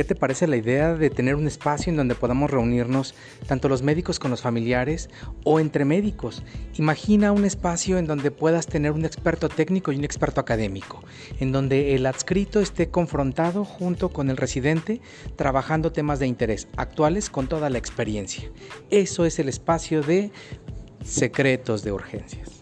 ¿Qué te parece la idea de tener un espacio en donde podamos reunirnos tanto los médicos con los familiares o entre médicos? Imagina un espacio en donde puedas tener un experto técnico y un experto académico, en donde el adscrito esté confrontado junto con el residente trabajando temas de interés actuales con toda la experiencia. Eso es el espacio de secretos de urgencias.